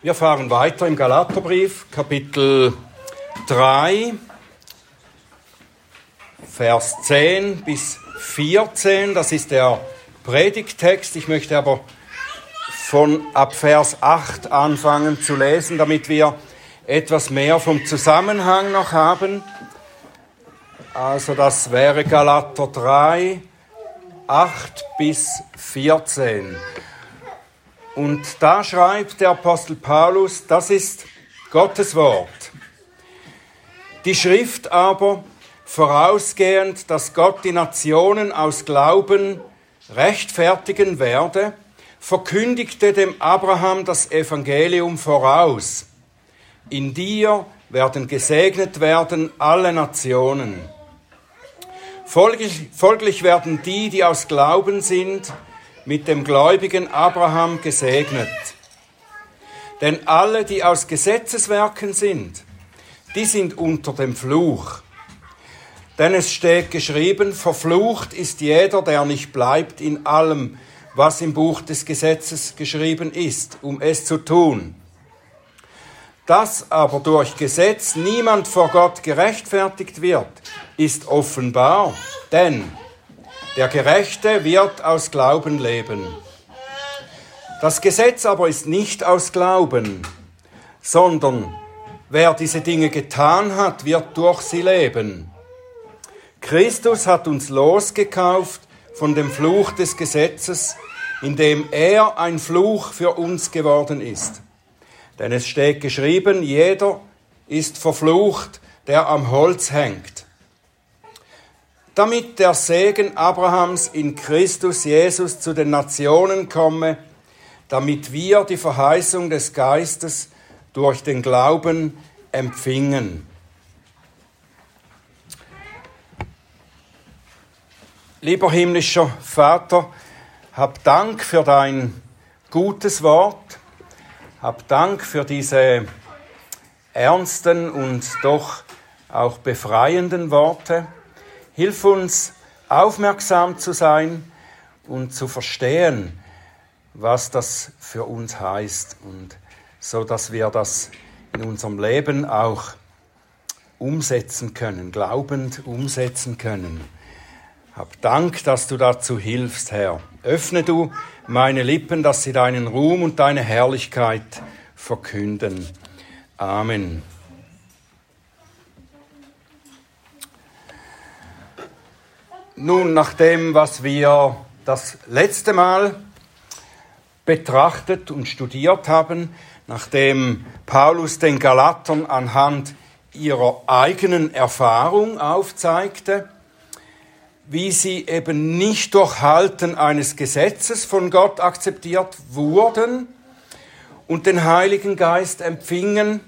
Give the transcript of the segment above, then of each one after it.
Wir fahren weiter im Galaterbrief, Kapitel 3, Vers 10 bis 14. Das ist der Predigttext. Ich möchte aber von ab Vers 8 anfangen zu lesen, damit wir etwas mehr vom Zusammenhang noch haben. Also das wäre Galater 3, 8 bis 14. Und da schreibt der Apostel Paulus, das ist Gottes Wort. Die Schrift aber, vorausgehend, dass Gott die Nationen aus Glauben rechtfertigen werde, verkündigte dem Abraham das Evangelium voraus. In dir werden gesegnet werden alle Nationen. Folglich, folglich werden die, die aus Glauben sind, mit dem gläubigen Abraham gesegnet. Denn alle, die aus Gesetzeswerken sind, die sind unter dem Fluch. Denn es steht geschrieben, verflucht ist jeder, der nicht bleibt in allem, was im Buch des Gesetzes geschrieben ist, um es zu tun. Dass aber durch Gesetz niemand vor Gott gerechtfertigt wird, ist offenbar, denn der Gerechte wird aus Glauben leben. Das Gesetz aber ist nicht aus Glauben, sondern wer diese Dinge getan hat, wird durch sie leben. Christus hat uns losgekauft von dem Fluch des Gesetzes, indem er ein Fluch für uns geworden ist. Denn es steht geschrieben, jeder ist verflucht, der am Holz hängt damit der Segen Abrahams in Christus Jesus zu den Nationen komme, damit wir die Verheißung des Geistes durch den Glauben empfingen. Lieber himmlischer Vater, hab Dank für dein gutes Wort, hab Dank für diese ernsten und doch auch befreienden Worte. Hilf uns, aufmerksam zu sein und zu verstehen, was das für uns heißt und so, dass wir das in unserem Leben auch umsetzen können, glaubend umsetzen können. Hab Dank, dass du dazu hilfst, Herr. Öffne du meine Lippen, dass sie deinen Ruhm und deine Herrlichkeit verkünden. Amen. Nun, nach dem, was wir das letzte Mal betrachtet und studiert haben, nachdem Paulus den Galatern anhand ihrer eigenen Erfahrung aufzeigte, wie sie eben nicht durch Halten eines Gesetzes von Gott akzeptiert wurden und den Heiligen Geist empfingen,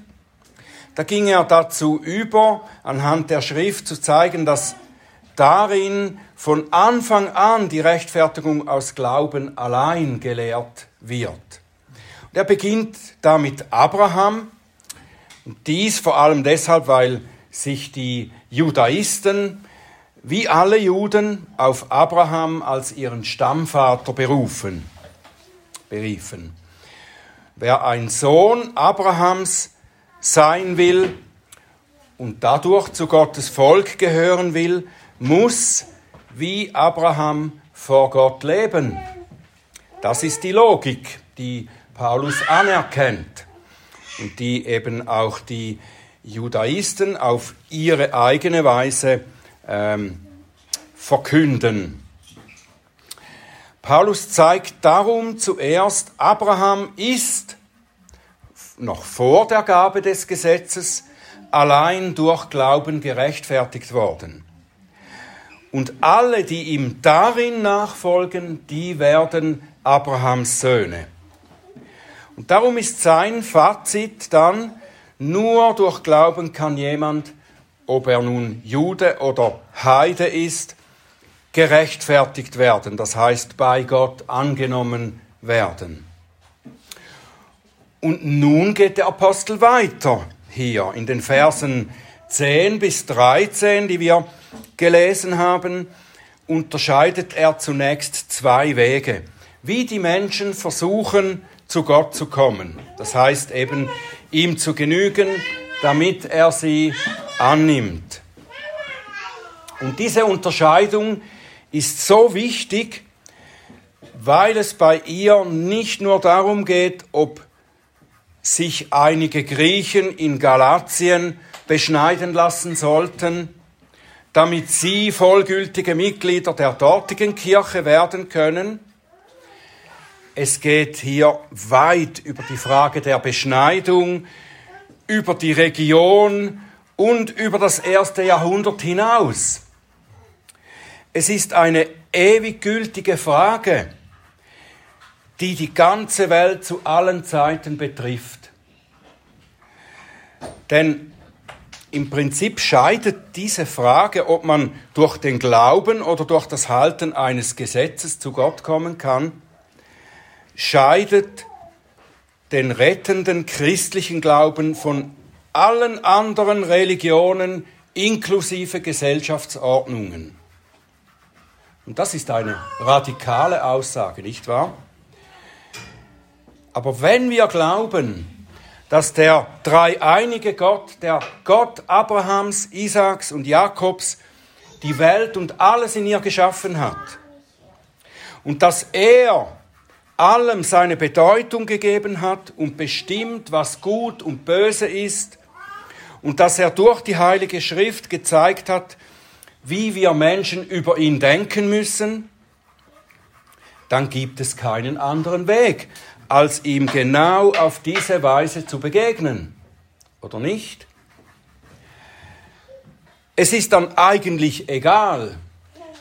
da ging er dazu über, anhand der Schrift zu zeigen, dass darin von Anfang an die Rechtfertigung aus Glauben allein gelehrt wird. Und er beginnt damit Abraham, und dies vor allem deshalb, weil sich die Judaisten wie alle Juden auf Abraham als ihren Stammvater berufen, beriefen. Wer ein Sohn Abrahams sein will und dadurch zu Gottes Volk gehören will, muss wie Abraham vor Gott leben. Das ist die Logik, die Paulus anerkennt und die eben auch die Judaisten auf ihre eigene Weise ähm, verkünden. Paulus zeigt darum zuerst, Abraham ist noch vor der Gabe des Gesetzes allein durch Glauben gerechtfertigt worden. Und alle, die ihm darin nachfolgen, die werden Abrahams Söhne. Und darum ist sein Fazit dann, nur durch Glauben kann jemand, ob er nun Jude oder Heide ist, gerechtfertigt werden, das heißt bei Gott angenommen werden. Und nun geht der Apostel weiter hier in den Versen 10 bis 13, die wir gelesen haben, unterscheidet er zunächst zwei Wege, wie die Menschen versuchen zu Gott zu kommen. Das heißt eben, ihm zu genügen, damit er sie annimmt. Und diese Unterscheidung ist so wichtig, weil es bei ihr nicht nur darum geht, ob sich einige Griechen in Galatien beschneiden lassen sollten, damit sie vollgültige Mitglieder der dortigen Kirche werden können. Es geht hier weit über die Frage der Beschneidung, über die Region und über das erste Jahrhundert hinaus. Es ist eine ewig gültige Frage, die die ganze Welt zu allen Zeiten betrifft. Denn im Prinzip scheidet diese Frage, ob man durch den Glauben oder durch das Halten eines Gesetzes zu Gott kommen kann, scheidet den rettenden christlichen Glauben von allen anderen Religionen inklusive Gesellschaftsordnungen. Und das ist eine radikale Aussage, nicht wahr? Aber wenn wir glauben, dass der dreieinige Gott, der Gott Abrahams, Isaaks und Jakobs, die Welt und alles in ihr geschaffen hat, und dass er allem seine Bedeutung gegeben hat und bestimmt, was gut und böse ist, und dass er durch die Heilige Schrift gezeigt hat, wie wir Menschen über ihn denken müssen, dann gibt es keinen anderen Weg, als ihm genau auf diese Weise zu begegnen. Oder nicht? Es ist dann eigentlich egal,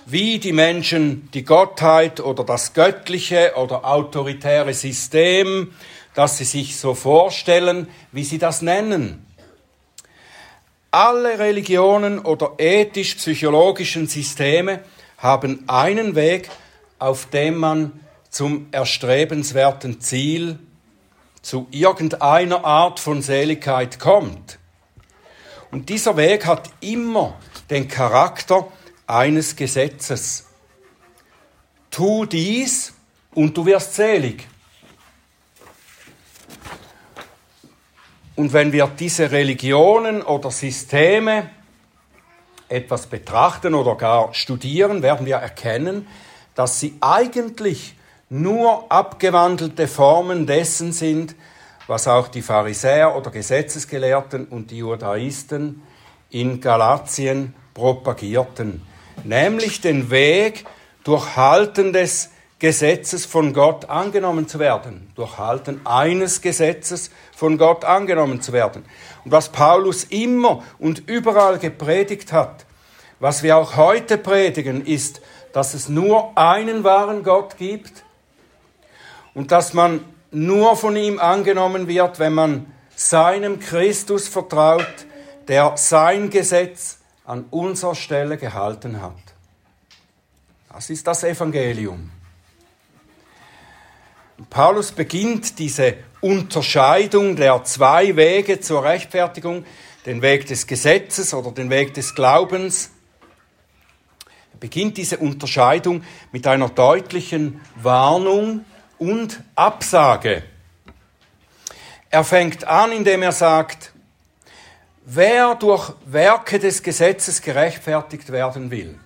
wie die Menschen die Gottheit oder das göttliche oder autoritäre System, das sie sich so vorstellen, wie sie das nennen. Alle Religionen oder ethisch-psychologischen Systeme haben einen Weg, auf dem man zum erstrebenswerten Ziel, zu irgendeiner Art von Seligkeit kommt. Und dieser Weg hat immer den Charakter eines Gesetzes. Tu dies und du wirst selig. Und wenn wir diese Religionen oder Systeme etwas betrachten oder gar studieren, werden wir erkennen, dass sie eigentlich nur abgewandelte Formen dessen sind, was auch die Pharisäer oder Gesetzesgelehrten und die Judaisten in Galatien propagierten, nämlich den Weg durch Halten des Gesetzes von Gott angenommen zu werden, durch Halten eines Gesetzes von Gott angenommen zu werden. Und was Paulus immer und überall gepredigt hat, was wir auch heute predigen, ist, dass es nur einen wahren Gott gibt und dass man nur von ihm angenommen wird, wenn man seinem Christus vertraut, der sein Gesetz an unserer Stelle gehalten hat. Das ist das Evangelium. Paulus beginnt diese Unterscheidung der zwei Wege zur Rechtfertigung, den Weg des Gesetzes oder den Weg des Glaubens. Er beginnt diese Unterscheidung mit einer deutlichen Warnung und Absage. Er fängt an, indem er sagt, wer durch Werke des Gesetzes gerechtfertigt werden will,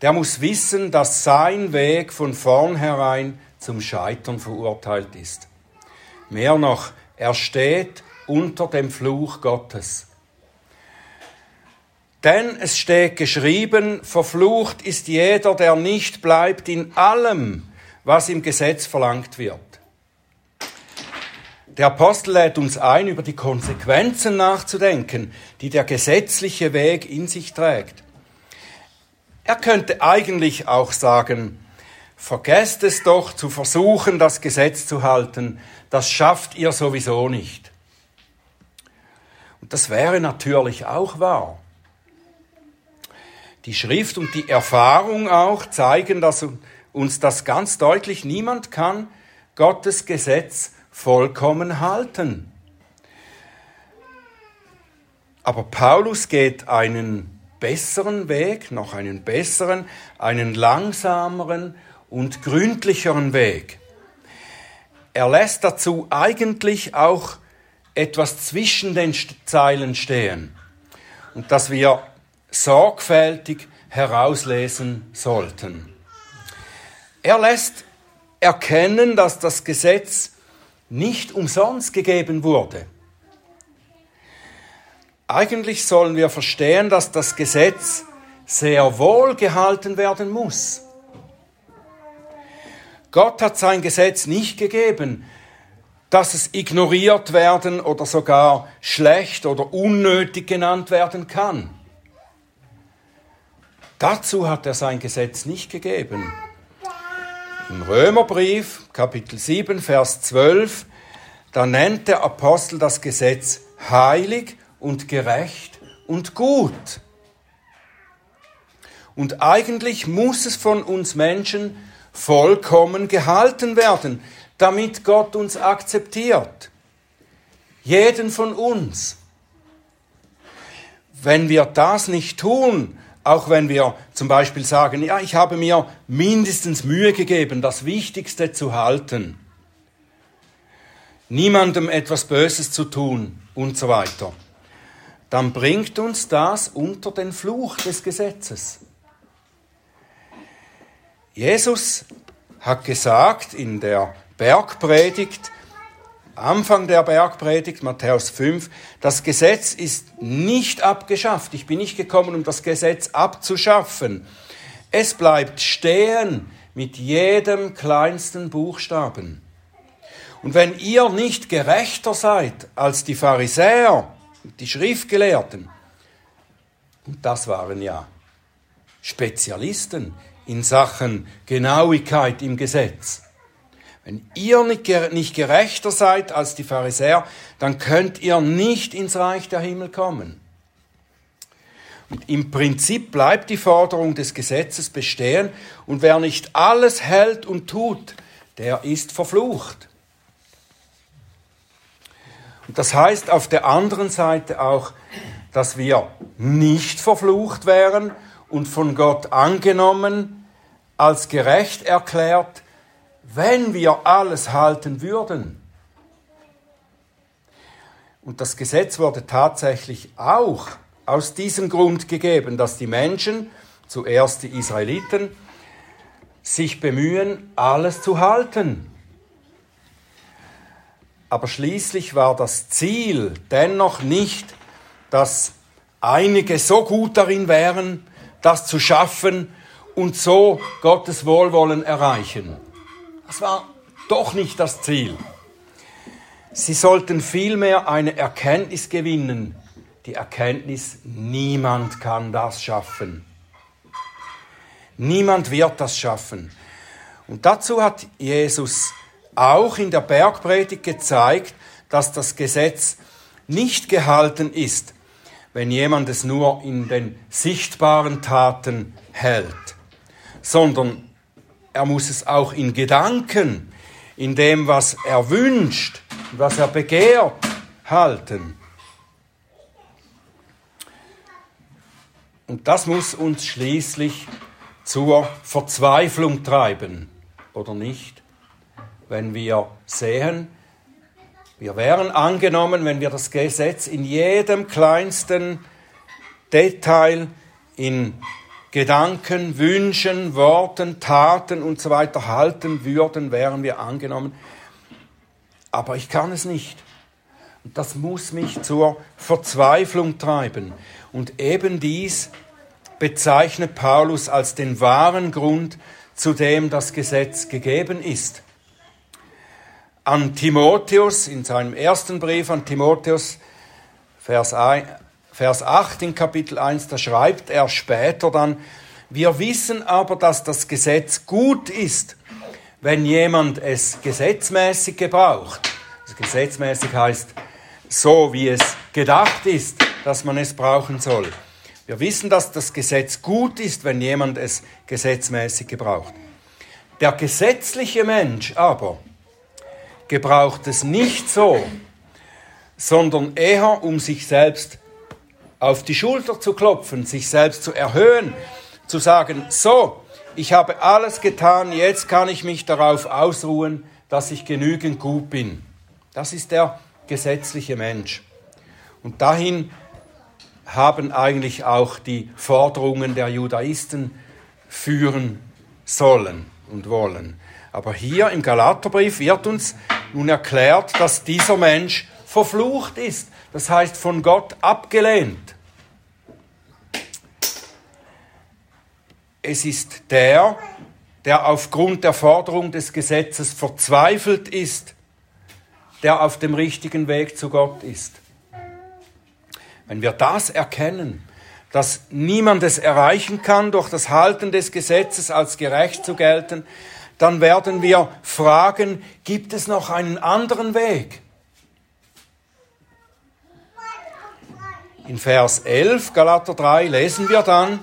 der muss wissen, dass sein Weg von vornherein zum Scheitern verurteilt ist. Mehr noch, er steht unter dem Fluch Gottes. Denn es steht geschrieben, verflucht ist jeder, der nicht bleibt in allem, was im Gesetz verlangt wird. Der Apostel lädt uns ein, über die Konsequenzen nachzudenken, die der gesetzliche Weg in sich trägt. Er könnte eigentlich auch sagen, Vergesst es doch zu versuchen, das Gesetz zu halten. Das schafft ihr sowieso nicht. Und das wäre natürlich auch wahr. Die Schrift und die Erfahrung auch zeigen dass uns das ganz deutlich. Niemand kann Gottes Gesetz vollkommen halten. Aber Paulus geht einen besseren Weg, noch einen besseren, einen langsameren und gründlicheren Weg. er lässt dazu eigentlich auch etwas zwischen den Zeilen stehen und das wir sorgfältig herauslesen sollten. Er lässt erkennen, dass das Gesetz nicht umsonst gegeben wurde. Eigentlich sollen wir verstehen, dass das Gesetz sehr wohl gehalten werden muss. Gott hat sein Gesetz nicht gegeben, dass es ignoriert werden oder sogar schlecht oder unnötig genannt werden kann. Dazu hat er sein Gesetz nicht gegeben. Im Römerbrief, Kapitel 7, Vers 12, da nennt der Apostel das Gesetz heilig und gerecht und gut. Und eigentlich muss es von uns Menschen vollkommen gehalten werden, damit Gott uns akzeptiert. Jeden von uns. Wenn wir das nicht tun, auch wenn wir zum Beispiel sagen, ja, ich habe mir mindestens Mühe gegeben, das Wichtigste zu halten, niemandem etwas Böses zu tun und so weiter, dann bringt uns das unter den Fluch des Gesetzes. Jesus hat gesagt in der Bergpredigt, Anfang der Bergpredigt, Matthäus 5, das Gesetz ist nicht abgeschafft. Ich bin nicht gekommen, um das Gesetz abzuschaffen. Es bleibt stehen mit jedem kleinsten Buchstaben. Und wenn ihr nicht gerechter seid als die Pharisäer, die Schriftgelehrten, und das waren ja Spezialisten in Sachen Genauigkeit im Gesetz, wenn ihr nicht gerechter seid als die Pharisäer, dann könnt ihr nicht ins Reich der Himmel kommen. Und im Prinzip bleibt die Forderung des Gesetzes bestehen und wer nicht alles hält und tut, der ist verflucht. Und das heißt auf der anderen Seite auch, dass wir nicht verflucht wären und von Gott angenommen, als gerecht erklärt, wenn wir alles halten würden. Und das Gesetz wurde tatsächlich auch aus diesem Grund gegeben, dass die Menschen, zuerst die Israeliten, sich bemühen, alles zu halten. Aber schließlich war das Ziel dennoch nicht, dass einige so gut darin wären, das zu schaffen und so Gottes Wohlwollen erreichen. Das war doch nicht das Ziel. Sie sollten vielmehr eine Erkenntnis gewinnen. Die Erkenntnis, niemand kann das schaffen. Niemand wird das schaffen. Und dazu hat Jesus auch in der Bergpredigt gezeigt, dass das Gesetz nicht gehalten ist, wenn jemand es nur in den sichtbaren Taten hält, sondern er muss es auch in Gedanken, in dem, was er wünscht, was er begehrt, halten. Und das muss uns schließlich zur Verzweiflung treiben, oder nicht? Wenn wir sehen, wir wären angenommen, wenn wir das Gesetz in jedem kleinsten Detail in Gedanken, Wünschen, Worten, Taten und so weiter halten würden, wären wir angenommen. Aber ich kann es nicht. Und das muss mich zur Verzweiflung treiben. Und eben dies bezeichnet Paulus als den wahren Grund, zu dem das Gesetz gegeben ist. An Timotheus, in seinem ersten Brief an Timotheus, Vers Vers 8 in Kapitel 1, da schreibt er später dann, wir wissen aber, dass das Gesetz gut ist, wenn jemand es gesetzmäßig gebraucht. Also gesetzmäßig heißt so, wie es gedacht ist, dass man es brauchen soll. Wir wissen, dass das Gesetz gut ist, wenn jemand es gesetzmäßig gebraucht. Der gesetzliche Mensch aber gebraucht es nicht so, sondern eher um sich selbst auf die Schulter zu klopfen, sich selbst zu erhöhen, zu sagen, so, ich habe alles getan, jetzt kann ich mich darauf ausruhen, dass ich genügend gut bin. Das ist der gesetzliche Mensch. Und dahin haben eigentlich auch die Forderungen der Judaisten führen sollen und wollen. Aber hier im Galaterbrief wird uns nun erklärt, dass dieser Mensch verflucht ist, das heißt von Gott abgelehnt. Es ist der, der aufgrund der Forderung des Gesetzes verzweifelt ist, der auf dem richtigen Weg zu Gott ist. Wenn wir das erkennen, dass niemand es erreichen kann, durch das Halten des Gesetzes als gerecht zu gelten, dann werden wir fragen, gibt es noch einen anderen Weg? In Vers 11, Galater 3, lesen wir dann,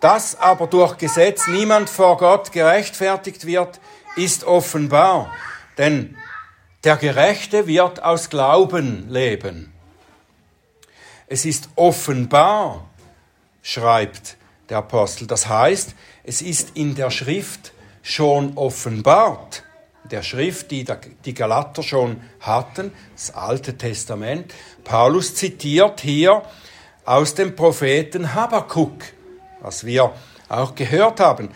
dass aber durch Gesetz niemand vor Gott gerechtfertigt wird, ist offenbar. Denn der Gerechte wird aus Glauben leben. Es ist offenbar, schreibt der Apostel. Das heißt, es ist in der Schrift schon offenbart. Der Schrift, die die Galater schon hatten, das Alte Testament. Paulus zitiert hier aus dem Propheten Habakkuk was wir auch gehört haben.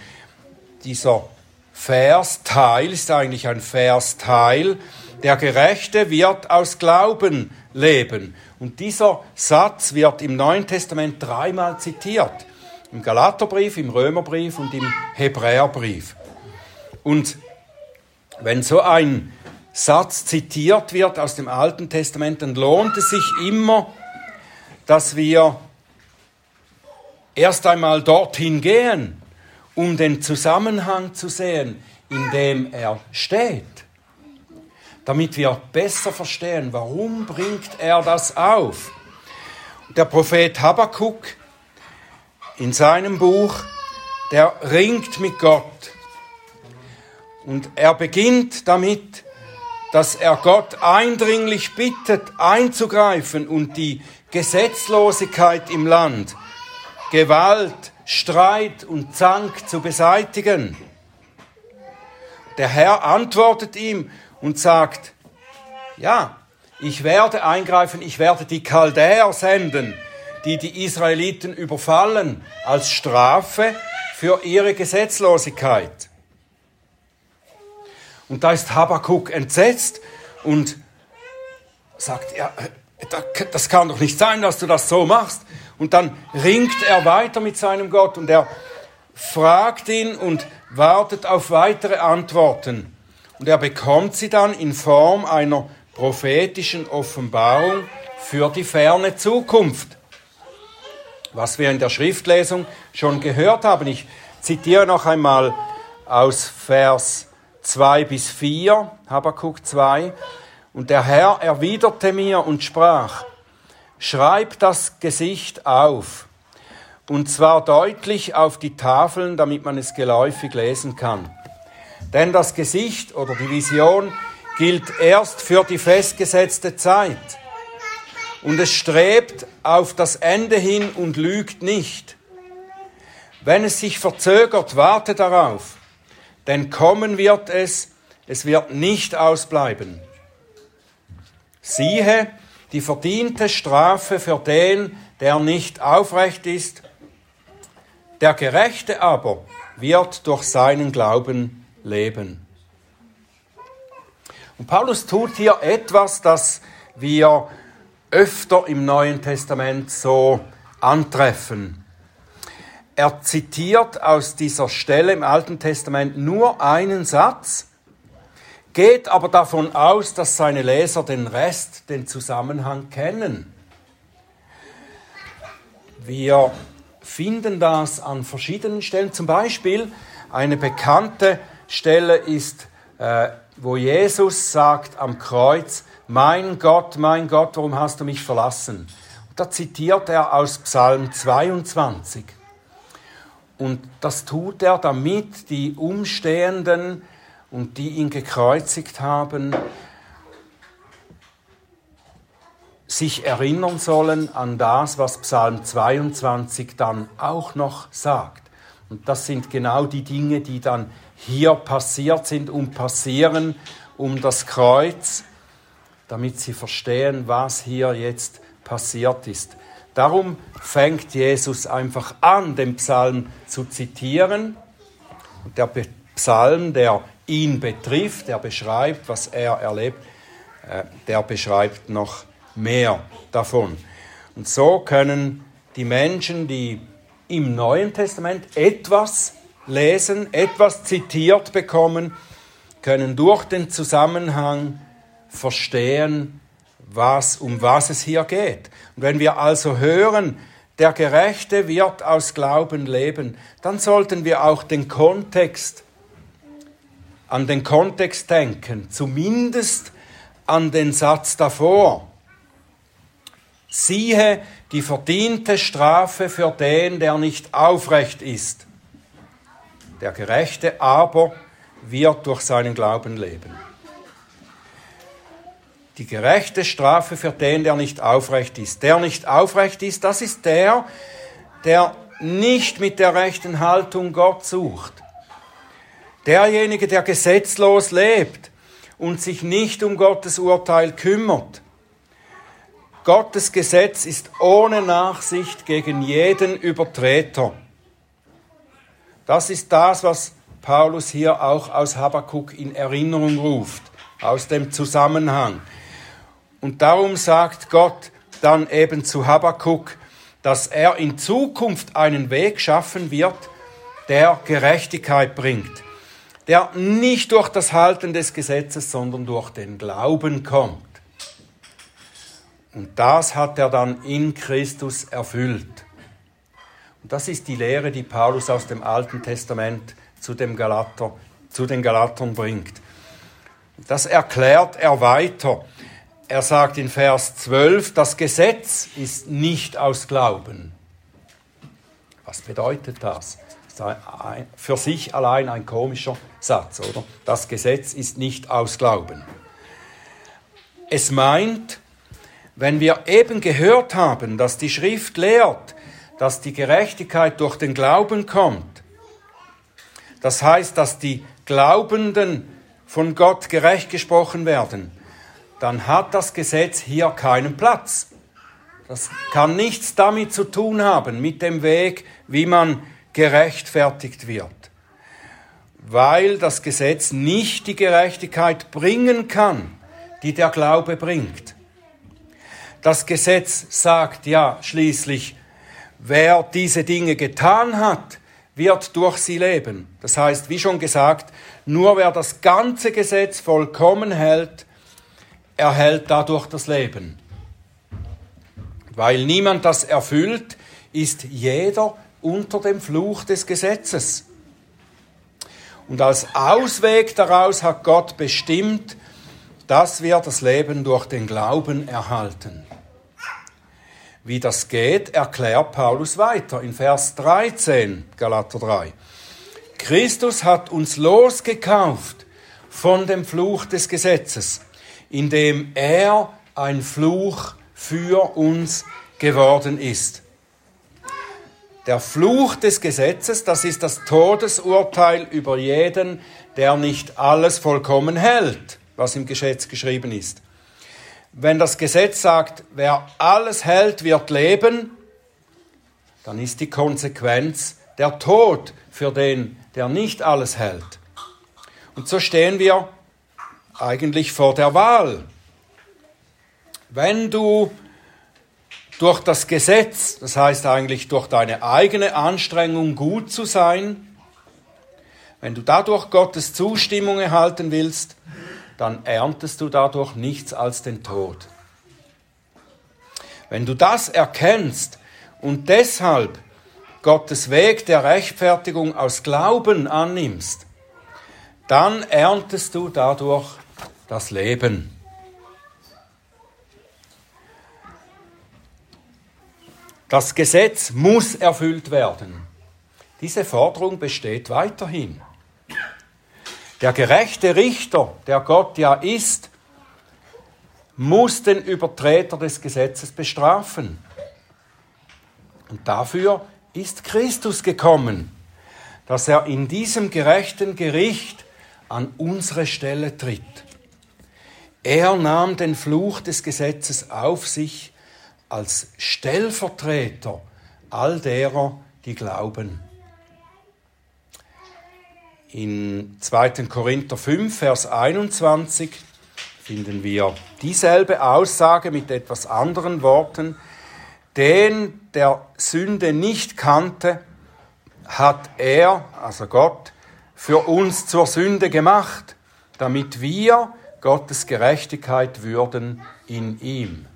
Dieser Versteil ist eigentlich ein Versteil. Der Gerechte wird aus Glauben leben. Und dieser Satz wird im Neuen Testament dreimal zitiert. Im Galaterbrief, im Römerbrief und im Hebräerbrief. Und wenn so ein Satz zitiert wird aus dem Alten Testament, dann lohnt es sich immer, dass wir erst einmal dorthin gehen, um den Zusammenhang zu sehen, in dem er steht, damit wir besser verstehen, warum bringt er das auf. Der Prophet Habakkuk in seinem Buch, der ringt mit Gott. Und er beginnt damit, dass er Gott eindringlich bittet, einzugreifen und die Gesetzlosigkeit im Land Gewalt, Streit und Zank zu beseitigen. Der Herr antwortet ihm und sagt, ja, ich werde eingreifen, ich werde die Chaldäer senden, die die Israeliten überfallen, als Strafe für ihre Gesetzlosigkeit. Und da ist Habakkuk entsetzt und sagt, ja, das kann doch nicht sein, dass du das so machst. Und dann ringt er weiter mit seinem Gott und er fragt ihn und wartet auf weitere Antworten. Und er bekommt sie dann in Form einer prophetischen Offenbarung für die ferne Zukunft. Was wir in der Schriftlesung schon gehört haben. Ich zitiere noch einmal aus Vers 2 bis 4, Habakkuk 2. Und der Herr erwiderte mir und sprach, Schreib das Gesicht auf, und zwar deutlich auf die Tafeln, damit man es geläufig lesen kann. Denn das Gesicht oder die Vision gilt erst für die festgesetzte Zeit. Und es strebt auf das Ende hin und lügt nicht. Wenn es sich verzögert, warte darauf, denn kommen wird es, es wird nicht ausbleiben. Siehe, die verdiente Strafe für den, der nicht aufrecht ist. Der Gerechte aber wird durch seinen Glauben leben. Und Paulus tut hier etwas, das wir öfter im Neuen Testament so antreffen. Er zitiert aus dieser Stelle im Alten Testament nur einen Satz geht aber davon aus, dass seine Leser den Rest, den Zusammenhang kennen. Wir finden das an verschiedenen Stellen. Zum Beispiel eine bekannte Stelle ist, äh, wo Jesus sagt am Kreuz, mein Gott, mein Gott, warum hast du mich verlassen? Da zitiert er aus Psalm 22. Und das tut er, damit die Umstehenden und die ihn gekreuzigt haben, sich erinnern sollen an das, was Psalm 22 dann auch noch sagt. Und das sind genau die Dinge, die dann hier passiert sind und passieren um das Kreuz, damit sie verstehen, was hier jetzt passiert ist. Darum fängt Jesus einfach an, den Psalm zu zitieren. Und der Psalm, der ihn betrifft, der beschreibt, was er erlebt, äh, der beschreibt noch mehr davon. Und so können die Menschen, die im Neuen Testament etwas lesen, etwas zitiert bekommen, können durch den Zusammenhang verstehen, was, um was es hier geht. Und wenn wir also hören, der Gerechte wird aus Glauben leben, dann sollten wir auch den Kontext, an den Kontext denken, zumindest an den Satz davor. Siehe die verdiente Strafe für den, der nicht aufrecht ist. Der Gerechte aber wird durch seinen Glauben leben. Die gerechte Strafe für den, der nicht aufrecht ist. Der nicht aufrecht ist, das ist der, der nicht mit der rechten Haltung Gott sucht. Derjenige, der gesetzlos lebt und sich nicht um Gottes Urteil kümmert. Gottes Gesetz ist ohne Nachsicht gegen jeden Übertreter. Das ist das, was Paulus hier auch aus Habakkuk in Erinnerung ruft, aus dem Zusammenhang. Und darum sagt Gott dann eben zu Habakkuk, dass er in Zukunft einen Weg schaffen wird, der Gerechtigkeit bringt, der nicht durch das Halten des Gesetzes, sondern durch den Glauben kommt. Und das hat er dann in Christus erfüllt. Und das ist die Lehre, die Paulus aus dem Alten Testament zu, dem Galater, zu den Galatern bringt. Das erklärt er weiter. Er sagt in Vers 12, das Gesetz ist nicht aus Glauben. Was bedeutet das? das ist für sich allein ein komischer Satz, oder? Das Gesetz ist nicht aus Glauben. Es meint, wenn wir eben gehört haben, dass die Schrift lehrt, dass die Gerechtigkeit durch den Glauben kommt, das heißt, dass die Glaubenden von Gott gerecht gesprochen werden, dann hat das Gesetz hier keinen Platz. Das kann nichts damit zu tun haben, mit dem Weg, wie man gerechtfertigt wird. Weil das Gesetz nicht die Gerechtigkeit bringen kann, die der Glaube bringt. Das Gesetz sagt ja schließlich, wer diese Dinge getan hat, wird durch sie leben. Das heißt, wie schon gesagt, nur wer das ganze Gesetz vollkommen hält, erhält dadurch das Leben. Weil niemand das erfüllt, ist jeder unter dem Fluch des Gesetzes. Und als Ausweg daraus hat Gott bestimmt, dass wir das Leben durch den Glauben erhalten. Wie das geht, erklärt Paulus weiter in Vers 13, Galater 3. Christus hat uns losgekauft von dem Fluch des Gesetzes indem er ein Fluch für uns geworden ist. Der Fluch des Gesetzes, das ist das Todesurteil über jeden, der nicht alles vollkommen hält, was im Gesetz geschrieben ist. Wenn das Gesetz sagt, wer alles hält, wird leben, dann ist die Konsequenz der Tod für den, der nicht alles hält. Und so stehen wir eigentlich vor der Wahl. Wenn du durch das Gesetz, das heißt eigentlich durch deine eigene Anstrengung gut zu sein, wenn du dadurch Gottes Zustimmung erhalten willst, dann erntest du dadurch nichts als den Tod. Wenn du das erkennst und deshalb Gottes Weg der Rechtfertigung aus Glauben annimmst, dann erntest du dadurch das Leben. Das Gesetz muss erfüllt werden. Diese Forderung besteht weiterhin. Der gerechte Richter, der Gott ja ist, muss den Übertreter des Gesetzes bestrafen. Und dafür ist Christus gekommen, dass er in diesem gerechten Gericht an unsere Stelle tritt. Er nahm den Fluch des Gesetzes auf sich als Stellvertreter all derer, die glauben. In 2. Korinther 5, Vers 21 finden wir dieselbe Aussage mit etwas anderen Worten. Den, der Sünde nicht kannte, hat er, also Gott, für uns zur Sünde gemacht, damit wir Gottes Gerechtigkeit würden in ihm.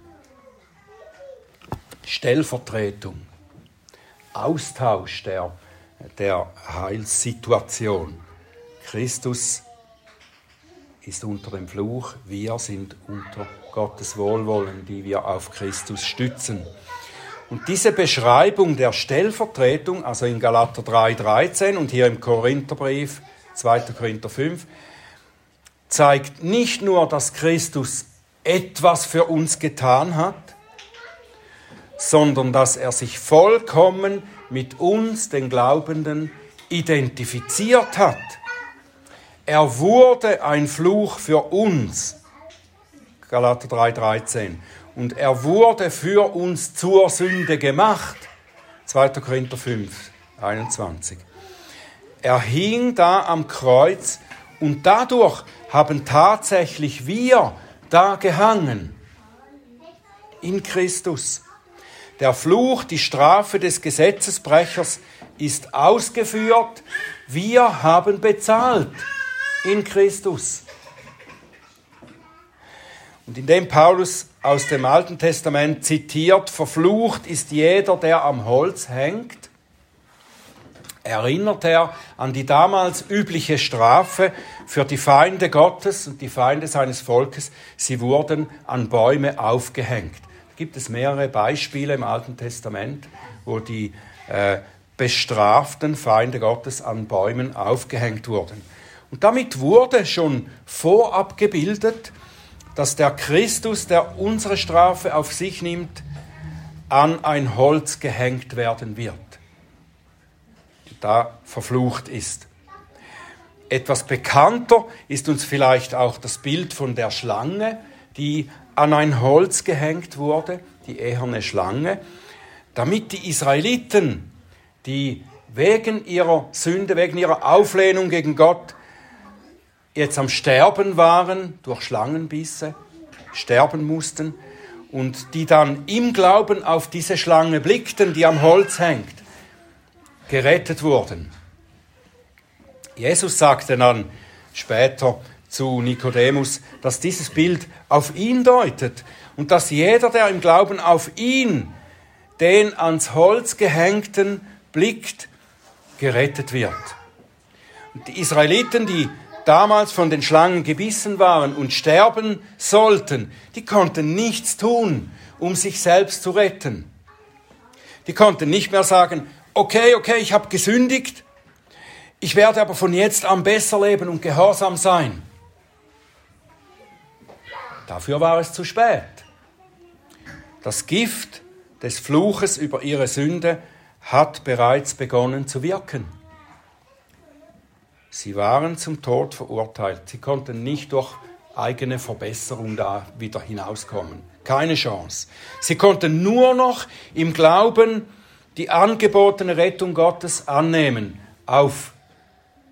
Stellvertretung, Austausch der, der Heilssituation. Christus ist unter dem Fluch, wir sind unter Gottes Wohlwollen, die wir auf Christus stützen. Und diese Beschreibung der Stellvertretung, also in Galater 3,13 und hier im Korintherbrief 2. Korinther 5, zeigt nicht nur, dass Christus etwas für uns getan hat, sondern dass er sich vollkommen mit uns, den Glaubenden, identifiziert hat. Er wurde ein Fluch für uns. Galater 3,13 und er wurde für uns zur Sünde gemacht. 2. Korinther 5, 21. Er hing da am Kreuz und dadurch haben tatsächlich wir da gehangen. In Christus. Der Fluch, die Strafe des Gesetzesbrechers ist ausgeführt. Wir haben bezahlt in Christus. Und indem Paulus aus dem Alten Testament zitiert, verflucht ist jeder, der am Holz hängt, erinnert er an die damals übliche Strafe für die Feinde Gottes und die Feinde seines Volkes. Sie wurden an Bäume aufgehängt. Da gibt es mehrere Beispiele im Alten Testament, wo die äh, bestraften Feinde Gottes an Bäumen aufgehängt wurden. Und damit wurde schon vorab gebildet, dass der Christus, der unsere Strafe auf sich nimmt, an ein Holz gehängt werden wird, da verflucht ist. Etwas bekannter ist uns vielleicht auch das Bild von der Schlange, die an ein Holz gehängt wurde, die eherne Schlange, damit die Israeliten, die wegen ihrer Sünde, wegen ihrer Auflehnung gegen Gott jetzt am Sterben waren durch Schlangenbisse, sterben mussten und die dann im Glauben auf diese Schlange blickten, die am Holz hängt, gerettet wurden. Jesus sagte dann später zu Nikodemus, dass dieses Bild auf ihn deutet und dass jeder, der im Glauben auf ihn, den ans Holz gehängten, blickt, gerettet wird. Und die Israeliten, die damals von den Schlangen gebissen waren und sterben sollten, die konnten nichts tun, um sich selbst zu retten. Die konnten nicht mehr sagen, okay, okay, ich habe gesündigt, ich werde aber von jetzt an besser leben und gehorsam sein. Dafür war es zu spät. Das Gift des Fluches über ihre Sünde hat bereits begonnen zu wirken. Sie waren zum Tod verurteilt. Sie konnten nicht durch eigene Verbesserung da wieder hinauskommen. Keine Chance. Sie konnten nur noch im Glauben die angebotene Rettung Gottes annehmen, auf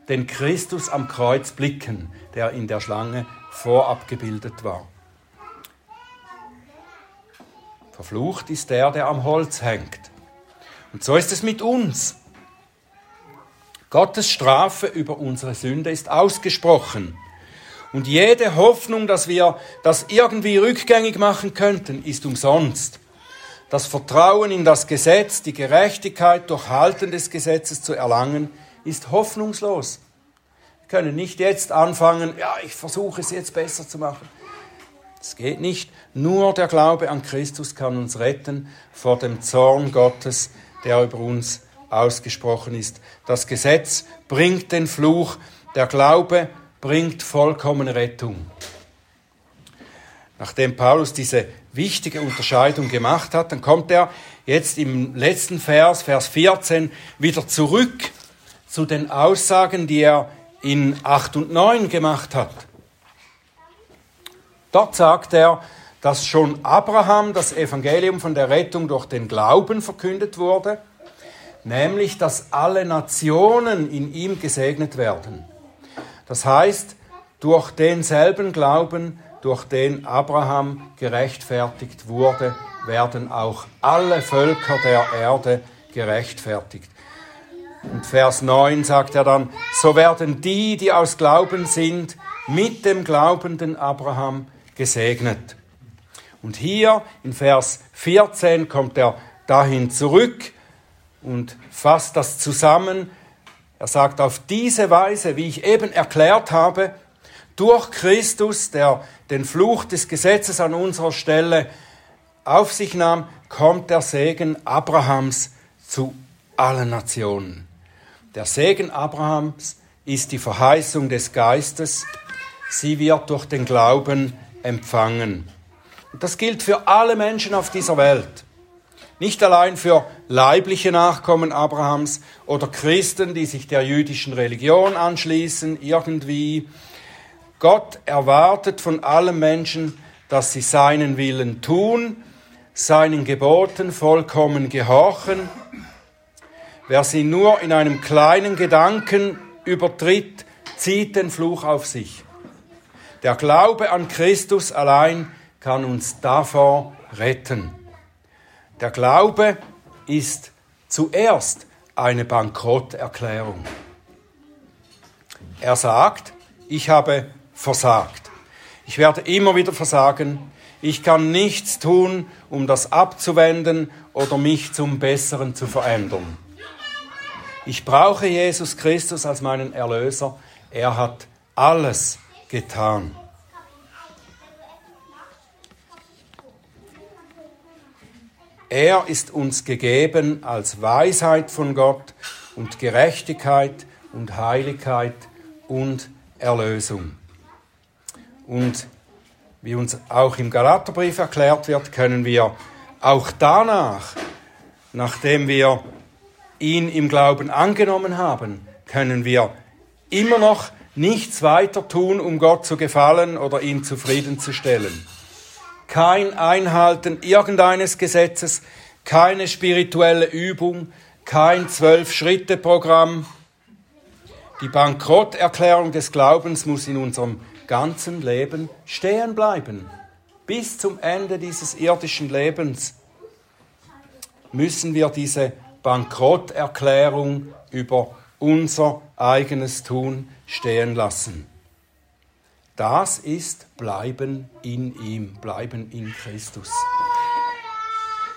den Christus am Kreuz blicken, der in der Schlange vorab gebildet war. Verflucht ist der, der am Holz hängt. Und so ist es mit uns. Gottes Strafe über unsere Sünde ist ausgesprochen. Und jede Hoffnung, dass wir das irgendwie rückgängig machen könnten, ist umsonst. Das Vertrauen in das Gesetz, die Gerechtigkeit durch Halten des Gesetzes zu erlangen, ist hoffnungslos. Wir können nicht jetzt anfangen, ja, ich versuche es jetzt besser zu machen. Es geht nicht. Nur der Glaube an Christus kann uns retten vor dem Zorn Gottes, der über uns ausgesprochen ist. Das Gesetz bringt den Fluch, der Glaube bringt vollkommene Rettung. Nachdem Paulus diese wichtige Unterscheidung gemacht hat, dann kommt er jetzt im letzten Vers, Vers 14, wieder zurück zu den Aussagen, die er in 8 und 9 gemacht hat. Dort sagt er, dass schon Abraham das Evangelium von der Rettung durch den Glauben verkündet wurde, nämlich dass alle Nationen in ihm gesegnet werden. Das heißt, durch denselben Glauben, durch den Abraham gerechtfertigt wurde, werden auch alle Völker der Erde gerechtfertigt. Und Vers 9 sagt er dann, so werden die, die aus Glauben sind, mit dem glaubenden Abraham gesegnet. Und hier in Vers 14 kommt er dahin zurück und fasst das zusammen. Er sagt, auf diese Weise, wie ich eben erklärt habe, durch Christus, der den Fluch des Gesetzes an unserer Stelle auf sich nahm, kommt der Segen Abrahams zu allen Nationen. Der Segen Abrahams ist die Verheißung des Geistes. Sie wird durch den Glauben empfangen. Und das gilt für alle Menschen auf dieser Welt. Nicht allein für leibliche Nachkommen Abrahams oder Christen, die sich der jüdischen Religion anschließen, irgendwie. Gott erwartet von allen Menschen, dass sie seinen Willen tun, seinen Geboten vollkommen gehorchen. Wer sie nur in einem kleinen Gedanken übertritt, zieht den Fluch auf sich. Der Glaube an Christus allein kann uns davor retten. Der Glaube ist zuerst eine Bankrotterklärung. Er sagt, ich habe versagt. Ich werde immer wieder versagen. Ich kann nichts tun, um das abzuwenden oder mich zum Besseren zu verändern. Ich brauche Jesus Christus als meinen Erlöser. Er hat alles getan. Er ist uns gegeben als Weisheit von Gott und Gerechtigkeit und Heiligkeit und Erlösung. Und wie uns auch im Galaterbrief erklärt wird, können wir auch danach, nachdem wir ihn im Glauben angenommen haben, können wir immer noch nichts weiter tun, um Gott zu gefallen oder ihn zufriedenzustellen. Kein Einhalten irgendeines Gesetzes, keine spirituelle Übung, kein Zwölf-Schritte-Programm. Die Bankrotterklärung des Glaubens muss in unserem ganzen Leben stehen bleiben. Bis zum Ende dieses irdischen Lebens müssen wir diese Bankrotterklärung über unser eigenes Tun stehen lassen. Das ist Bleiben in ihm, Bleiben in Christus.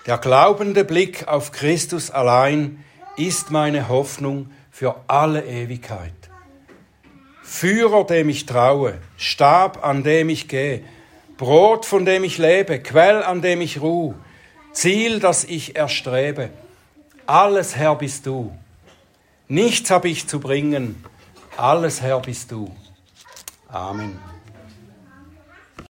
Der glaubende Blick auf Christus allein ist meine Hoffnung für alle Ewigkeit. Führer, dem ich traue, Stab, an dem ich gehe, Brot, von dem ich lebe, Quell, an dem ich ruhe, Ziel, das ich erstrebe. Alles, Herr, bist du. Nichts habe ich zu bringen. Alles, Herr, bist du. Amen.